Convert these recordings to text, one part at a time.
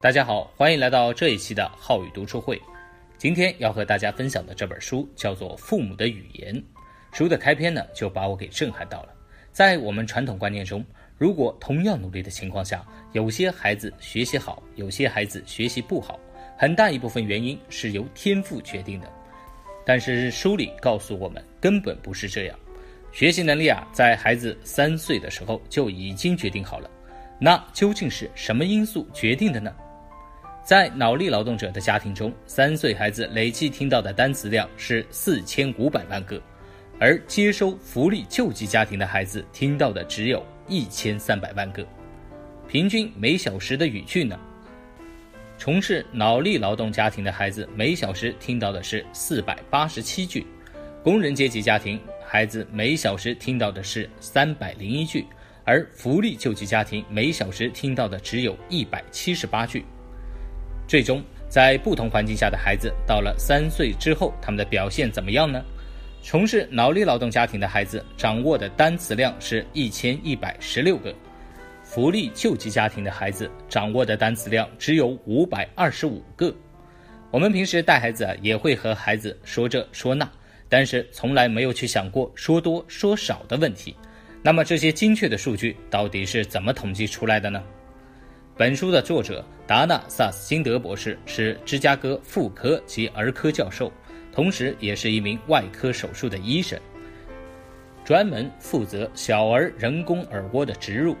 大家好，欢迎来到这一期的浩宇读书会。今天要和大家分享的这本书叫做《父母的语言》。书的开篇呢，就把我给震撼到了。在我们传统观念中，如果同样努力的情况下，有些孩子学习好，有些孩子学习不好，很大一部分原因是由天赋决定的。但是书里告诉我们，根本不是这样。学习能力啊，在孩子三岁的时候就已经决定好了。那究竟是什么因素决定的呢？在脑力劳动者的家庭中，三岁孩子累计听到的单词量是四千五百万个，而接收福利救济家庭的孩子听到的只有一千三百万个。平均每小时的语句呢？从事脑力劳动家庭的孩子每小时听到的是四百八十七句，工人阶级家庭孩子每小时听到的是三百零一句，而福利救济家庭每小时听到的只有一百七十八句。最终，在不同环境下的孩子到了三岁之后，他们的表现怎么样呢？从事脑力劳动家庭的孩子掌握的单词量是一千一百十六个，福利救济家庭的孩子掌握的单词量只有五百二十五个。我们平时带孩子啊，也会和孩子说这说那，但是从来没有去想过说多说少的问题。那么这些精确的数据到底是怎么统计出来的呢？本书的作者达纳萨斯金德博士是芝加哥妇科及儿科教授，同时也是一名外科手术的医生，专门负责小儿人工耳蜗的植入。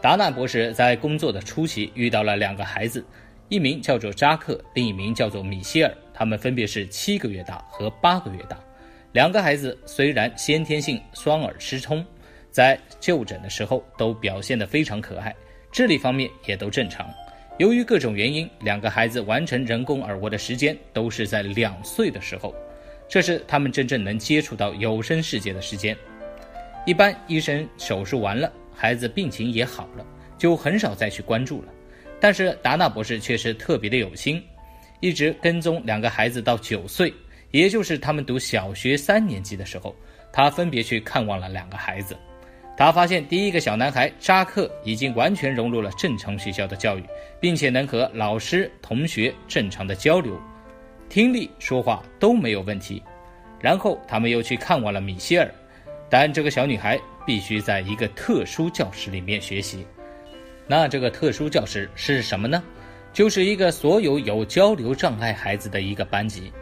达纳博士在工作的初期遇到了两个孩子，一名叫做扎克，另一名叫做米歇尔，他们分别是七个月大和八个月大。两个孩子虽然先天性双耳失聪，在就诊的时候都表现得非常可爱。智力方面也都正常，由于各种原因，两个孩子完成人工耳蜗的时间都是在两岁的时候，这是他们真正能接触到有声世界的时间。一般医生手术完了，孩子病情也好了，就很少再去关注了。但是达纳博士却是特别的有心，一直跟踪两个孩子到九岁，也就是他们读小学三年级的时候，他分别去看望了两个孩子。他发现第一个小男孩扎克已经完全融入了正常学校的教育，并且能和老师、同学正常的交流，听力、说话都没有问题。然后他们又去看望了米歇尔，但这个小女孩必须在一个特殊教室里面学习。那这个特殊教室是什么呢？就是一个所有有交流障碍孩子的一个班级。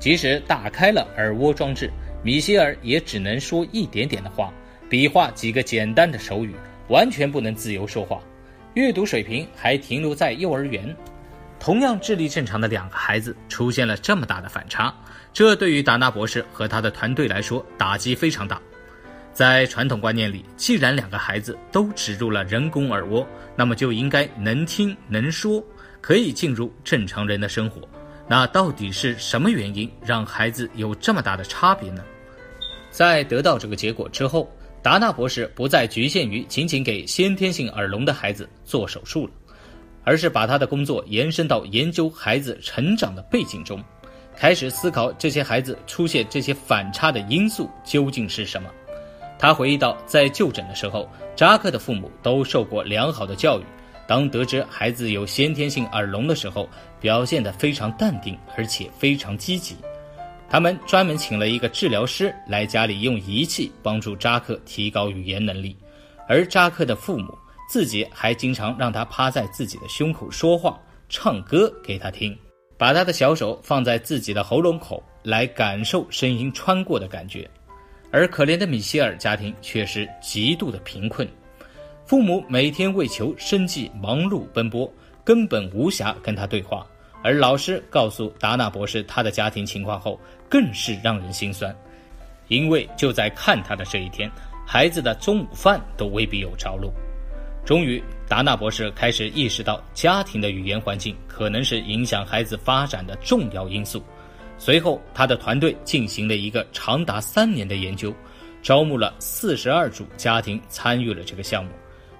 即使打开了耳蜗装置，米歇尔也只能说一点点的话。比划几个简单的手语，完全不能自由说话，阅读水平还停留在幼儿园。同样智力正常的两个孩子出现了这么大的反差，这对于达纳博士和他的团队来说打击非常大。在传统观念里，既然两个孩子都植入了人工耳蜗，那么就应该能听能说，可以进入正常人的生活。那到底是什么原因让孩子有这么大的差别呢？在得到这个结果之后。达纳博士不再局限于仅仅给先天性耳聋的孩子做手术了，而是把他的工作延伸到研究孩子成长的背景中，开始思考这些孩子出现这些反差的因素究竟是什么。他回忆到，在就诊的时候，扎克的父母都受过良好的教育，当得知孩子有先天性耳聋的时候，表现得非常淡定，而且非常积极。他们专门请了一个治疗师来家里用仪器帮助扎克提高语言能力，而扎克的父母自己还经常让他趴在自己的胸口说话、唱歌给他听，把他的小手放在自己的喉咙口来感受声音穿过的感觉。而可怜的米歇尔家庭却是极度的贫困，父母每天为求生计忙碌奔波，根本无暇跟他对话。而老师告诉达纳博士他的家庭情况后，更是让人心酸，因为就在看他的这一天，孩子的中午饭都未必有着落。终于，达纳博士开始意识到家庭的语言环境可能是影响孩子发展的重要因素。随后，他的团队进行了一个长达三年的研究，招募了四十二组家庭参与了这个项目，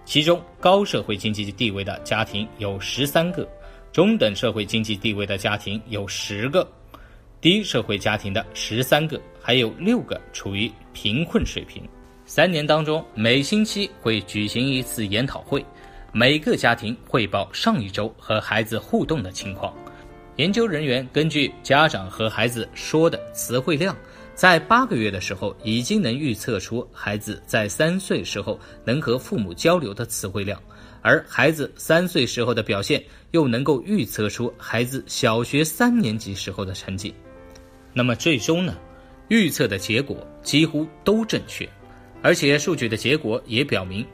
其中高社会经济地位的家庭有十三个。中等社会经济地位的家庭有十个，低社会家庭的十三个，还有六个处于贫困水平。三年当中，每星期会举行一次研讨会，每个家庭汇报上一周和孩子互动的情况。研究人员根据家长和孩子说的词汇量，在八个月的时候已经能预测出孩子在三岁时候能和父母交流的词汇量，而孩子三岁时候的表现又能够预测出孩子小学三年级时候的成绩。那么最终呢，预测的结果几乎都正确，而且数据的结果也表明，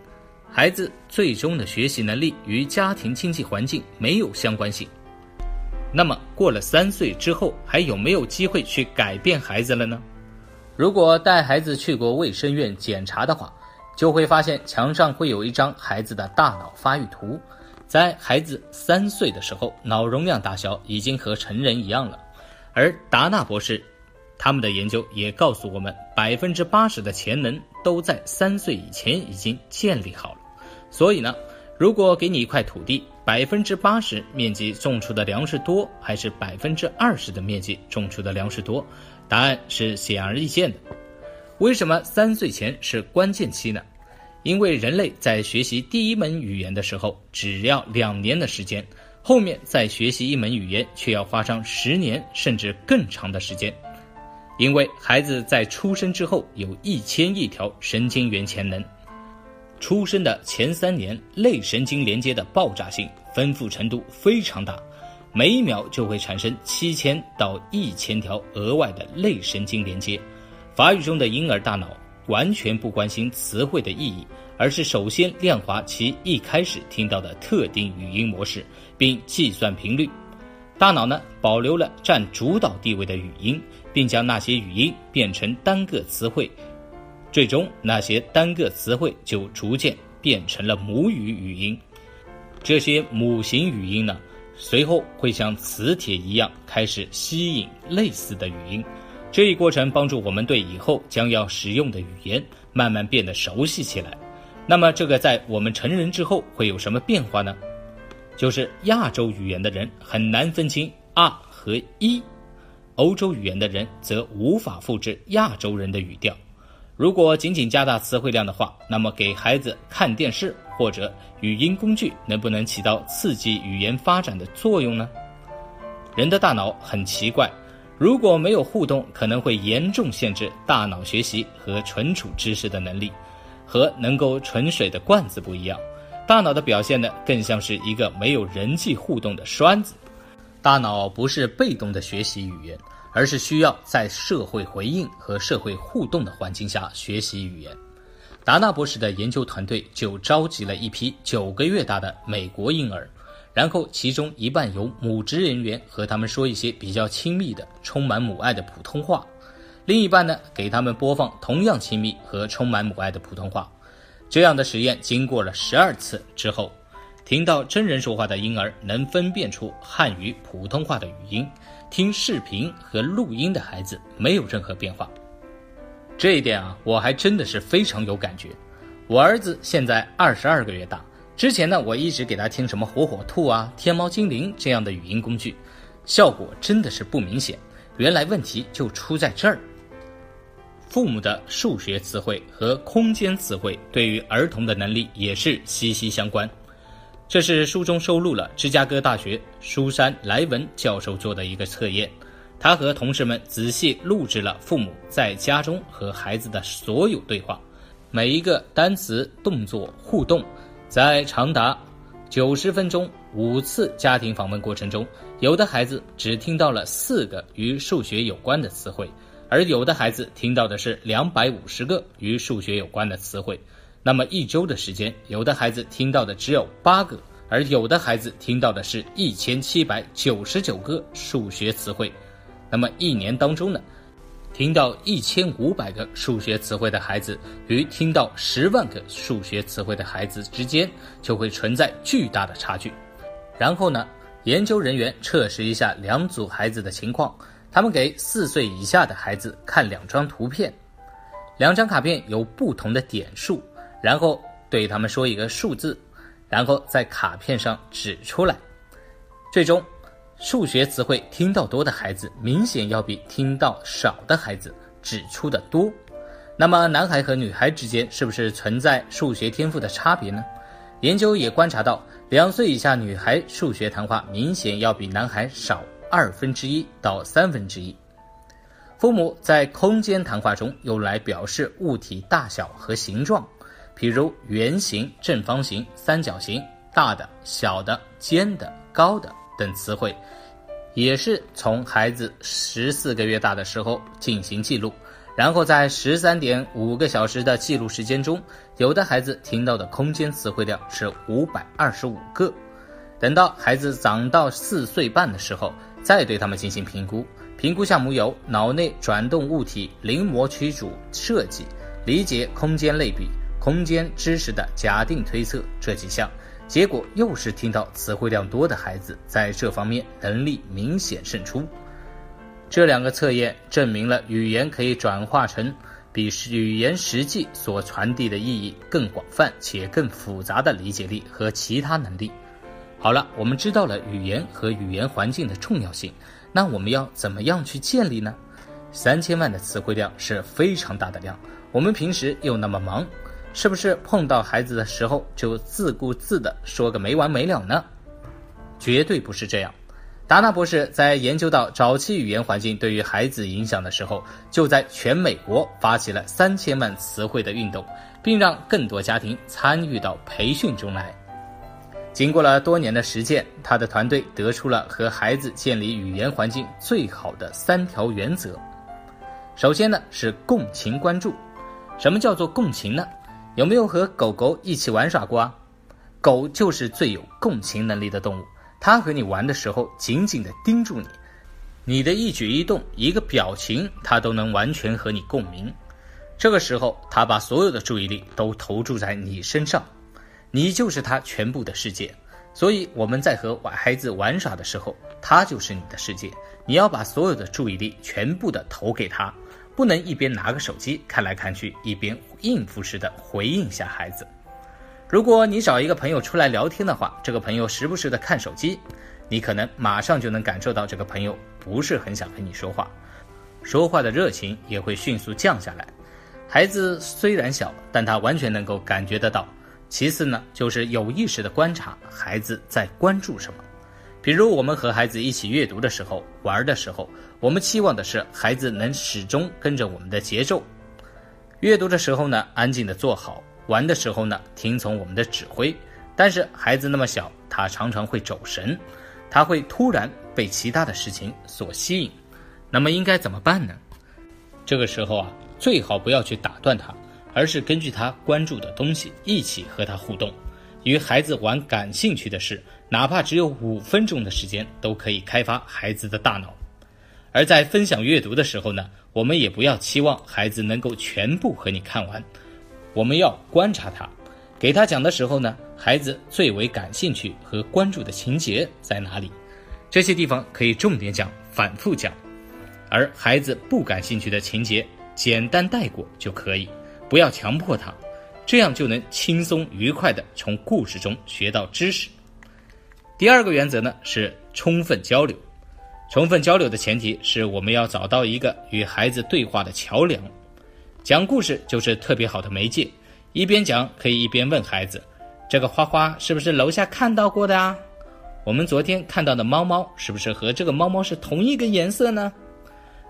孩子最终的学习能力与家庭经济环境没有相关性。那么过了三岁之后，还有没有机会去改变孩子了呢？如果带孩子去过卫生院检查的话，就会发现墙上会有一张孩子的大脑发育图，在孩子三岁的时候，脑容量大小已经和成人一样了。而达纳博士他们的研究也告诉我们，百分之八十的潜能都在三岁以前已经建立好了。所以呢，如果给你一块土地，百分之八十面积种出的粮食多，还是百分之二十的面积种出的粮食多？答案是显而易见的。为什么三岁前是关键期呢？因为人类在学习第一门语言的时候，只要两年的时间，后面再学习一门语言却要花上十年甚至更长的时间。因为孩子在出生之后有一千亿条神经元潜能。出生的前三年，类神经连接的爆炸性、丰富程度非常大，每一秒就会产生七千到一千条额外的类神经连接。法语中的婴儿大脑完全不关心词汇的意义，而是首先量化其一开始听到的特定语音模式，并计算频率。大脑呢，保留了占主导地位的语音，并将那些语音变成单个词汇。最终，那些单个词汇就逐渐变成了母语语音。这些母型语音呢，随后会像磁铁一样开始吸引类似的语音。这一过程帮助我们对以后将要使用的语言慢慢变得熟悉起来。那么，这个在我们成人之后会有什么变化呢？就是亚洲语言的人很难分清啊和一，欧洲语言的人则无法复制亚洲人的语调。如果仅仅加大词汇量的话，那么给孩子看电视或者语音工具能不能起到刺激语言发展的作用呢？人的大脑很奇怪，如果没有互动，可能会严重限制大脑学习和存储知识的能力。和能够存水的罐子不一样，大脑的表现呢，更像是一个没有人际互动的栓子。大脑不是被动的学习语言。而是需要在社会回应和社会互动的环境下学习语言。达纳博士的研究团队就召集了一批九个月大的美国婴儿，然后其中一半由母职人员和他们说一些比较亲密的、充满母爱的普通话，另一半呢给他们播放同样亲密和充满母爱的普通话。这样的实验经过了十二次之后，听到真人说话的婴儿能分辨出汉语普通话的语音。听视频和录音的孩子没有任何变化，这一点啊，我还真的是非常有感觉。我儿子现在二十二个月大，之前呢，我一直给他听什么火火兔啊、天猫精灵这样的语音工具，效果真的是不明显。原来问题就出在这儿。父母的数学词汇和空间词汇对于儿童的能力也是息息相关。这是书中收录了芝加哥大学苏珊莱文教授做的一个测验，他和同事们仔细录制了父母在家中和孩子的所有对话，每一个单词、动作、互动，在长达九十分钟、五次家庭访问过程中，有的孩子只听到了四个与数学有关的词汇，而有的孩子听到的是两百五十个与数学有关的词汇。那么一周的时间，有的孩子听到的只有八个，而有的孩子听到的是一千七百九十九个数学词汇。那么一年当中呢，听到一千五百个数学词汇的孩子与听到十万个数学词汇的孩子之间就会存在巨大的差距。然后呢，研究人员测试一下两组孩子的情况，他们给四岁以下的孩子看两张图片，两张卡片有不同的点数。然后对他们说一个数字，然后在卡片上指出来。最终，数学词汇听到多的孩子明显要比听到少的孩子指出的多。那么，男孩和女孩之间是不是存在数学天赋的差别呢？研究也观察到，两岁以下女孩数学谈话明显要比男孩少二分之一到三分之一。父母在空间谈话中用来表示物体大小和形状，比如圆形、正方形、三角形、大的、小的、尖的、高的等词汇，也是从孩子十四个月大的时候进行记录。然后在十三点五个小时的记录时间中，有的孩子听到的空间词汇量是五百二十五个。等到孩子长到四岁半的时候，再对他们进行评估。评估项目有脑内转动物体临摹曲主设计、理解空间类比、空间知识的假定推测这几项。结果又是听到词汇量多的孩子在这方面能力明显胜出。这两个测验证明了语言可以转化成比语言实际所传递的意义更广泛且更复杂的理解力和其他能力。好了，我们知道了语言和语言环境的重要性，那我们要怎么样去建立呢？三千万的词汇量是非常大的量，我们平时又那么忙，是不是碰到孩子的时候就自顾自的说个没完没了呢？绝对不是这样。达纳博士在研究到早期语言环境对于孩子影响的时候，就在全美国发起了三千万词汇的运动，并让更多家庭参与到培训中来。经过了多年的实践，他的团队得出了和孩子建立语言环境最好的三条原则。首先呢是共情关注。什么叫做共情呢？有没有和狗狗一起玩耍过啊？狗就是最有共情能力的动物。它和你玩的时候，紧紧地盯住你，你的一举一动、一个表情，它都能完全和你共鸣。这个时候，它把所有的注意力都投注在你身上，你就是它全部的世界。所以我们在和孩子玩耍的时候，它就是你的世界，你要把所有的注意力全部的投给他，不能一边拿个手机看来看去，一边应付似的回应下孩子。如果你找一个朋友出来聊天的话，这个朋友时不时的看手机，你可能马上就能感受到这个朋友不是很想跟你说话，说话的热情也会迅速降下来。孩子虽然小，但他完全能够感觉得到。其次呢，就是有意识的观察孩子在关注什么。比如我们和孩子一起阅读的时候、玩的时候，我们期望的是孩子能始终跟着我们的节奏。阅读的时候呢，安静的坐好。玩的时候呢，听从我们的指挥，但是孩子那么小，他常常会走神，他会突然被其他的事情所吸引，那么应该怎么办呢？这个时候啊，最好不要去打断他，而是根据他关注的东西一起和他互动，与孩子玩感兴趣的事，哪怕只有五分钟的时间，都可以开发孩子的大脑。而在分享阅读的时候呢，我们也不要期望孩子能够全部和你看完。我们要观察他，给他讲的时候呢，孩子最为感兴趣和关注的情节在哪里？这些地方可以重点讲，反复讲，而孩子不感兴趣的情节，简单带过就可以，不要强迫他，这样就能轻松愉快地从故事中学到知识。第二个原则呢是充分交流，充分交流的前提是我们要找到一个与孩子对话的桥梁。讲故事就是特别好的媒介，一边讲可以一边问孩子：“这个花花是不是楼下看到过的啊？我们昨天看到的猫猫是不是和这个猫猫是同一个颜色呢？”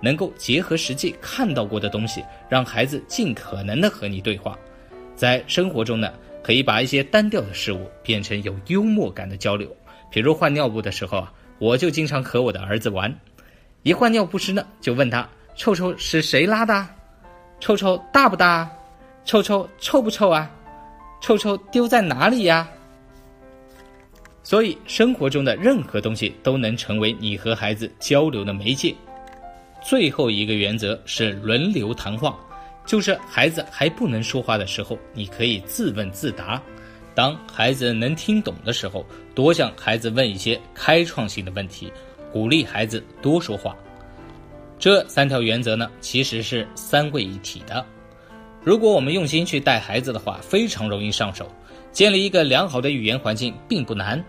能够结合实际看到过的东西，让孩子尽可能的和你对话。在生活中呢，可以把一些单调的事物变成有幽默感的交流。比如换尿布的时候啊，我就经常和我的儿子玩，一换尿不湿呢，就问他：“臭臭是谁拉的？”臭臭大不大？臭臭臭不臭啊？臭臭丢在哪里呀？所以生活中的任何东西都能成为你和孩子交流的媒介。最后一个原则是轮流谈话，就是孩子还不能说话的时候，你可以自问自答；当孩子能听懂的时候，多向孩子问一些开创性的问题，鼓励孩子多说话。这三条原则呢，其实是三位一体的。如果我们用心去带孩子的话，非常容易上手。建立一个良好的语言环境并不难，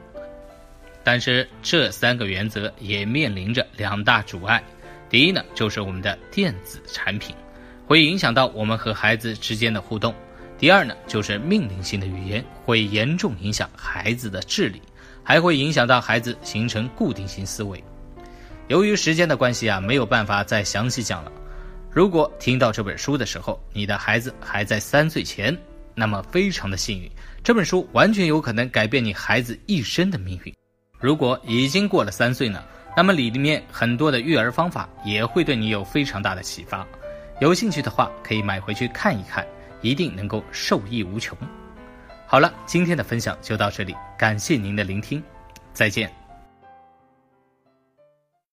但是这三个原则也面临着两大阻碍。第一呢，就是我们的电子产品会影响到我们和孩子之间的互动。第二呢，就是命令性的语言会严重影响孩子的智力，还会影响到孩子形成固定性思维。由于时间的关系啊，没有办法再详细讲了。如果听到这本书的时候，你的孩子还在三岁前，那么非常的幸运，这本书完全有可能改变你孩子一生的命运。如果已经过了三岁呢？那么里面很多的育儿方法也会对你有非常大的启发，有兴趣的话可以买回去看一看，一定能够受益无穷。好了，今天的分享就到这里，感谢您的聆听，再见。